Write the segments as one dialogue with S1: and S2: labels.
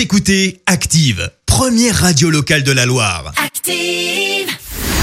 S1: Vous écoutez Active, première radio locale de la Loire.
S2: Active.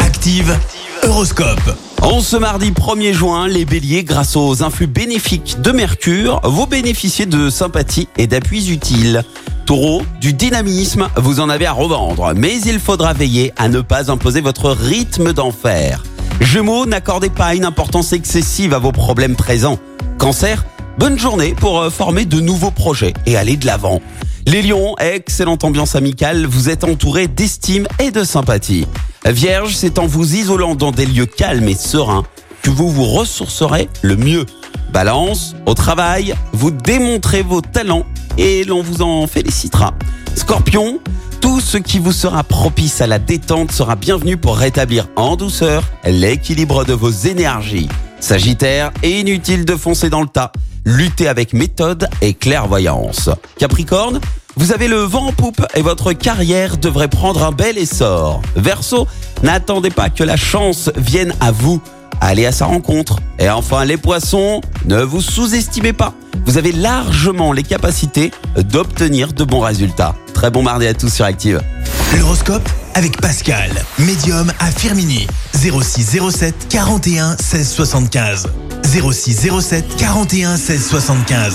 S1: Active, Horoscope.
S3: En ce mardi 1er juin, les béliers, grâce aux influx bénéfiques de Mercure, vous bénéficiez de sympathie et d'appuis utiles. Taureau, du dynamisme, vous en avez à revendre, mais il faudra veiller à ne pas imposer votre rythme d'enfer. Gémeaux, n'accordez pas une importance excessive à vos problèmes présents. Cancer, bonne journée pour euh, former de nouveaux projets et aller de l'avant. Les lions, excellente ambiance amicale, vous êtes entouré d'estime et de sympathie. Vierge, c'est en vous isolant dans des lieux calmes et sereins que vous vous ressourcerez le mieux. Balance, au travail, vous démontrez vos talents et l'on vous en félicitera. Scorpion, tout ce qui vous sera propice à la détente sera bienvenu pour rétablir en douceur l'équilibre de vos énergies. Sagittaire, inutile de foncer dans le tas. Luttez avec méthode et clairvoyance. Capricorne, vous avez le vent en poupe et votre carrière devrait prendre un bel essor. Verseau, n'attendez pas que la chance vienne à vous. Allez à sa rencontre. Et enfin, les poissons, ne vous sous-estimez pas. Vous avez largement les capacités d'obtenir de bons résultats. Très bon mardi à tous sur Active.
S1: L'horoscope avec Pascal, médium à Firmini. 06 07 41 16 75. 06 07 41 16 75.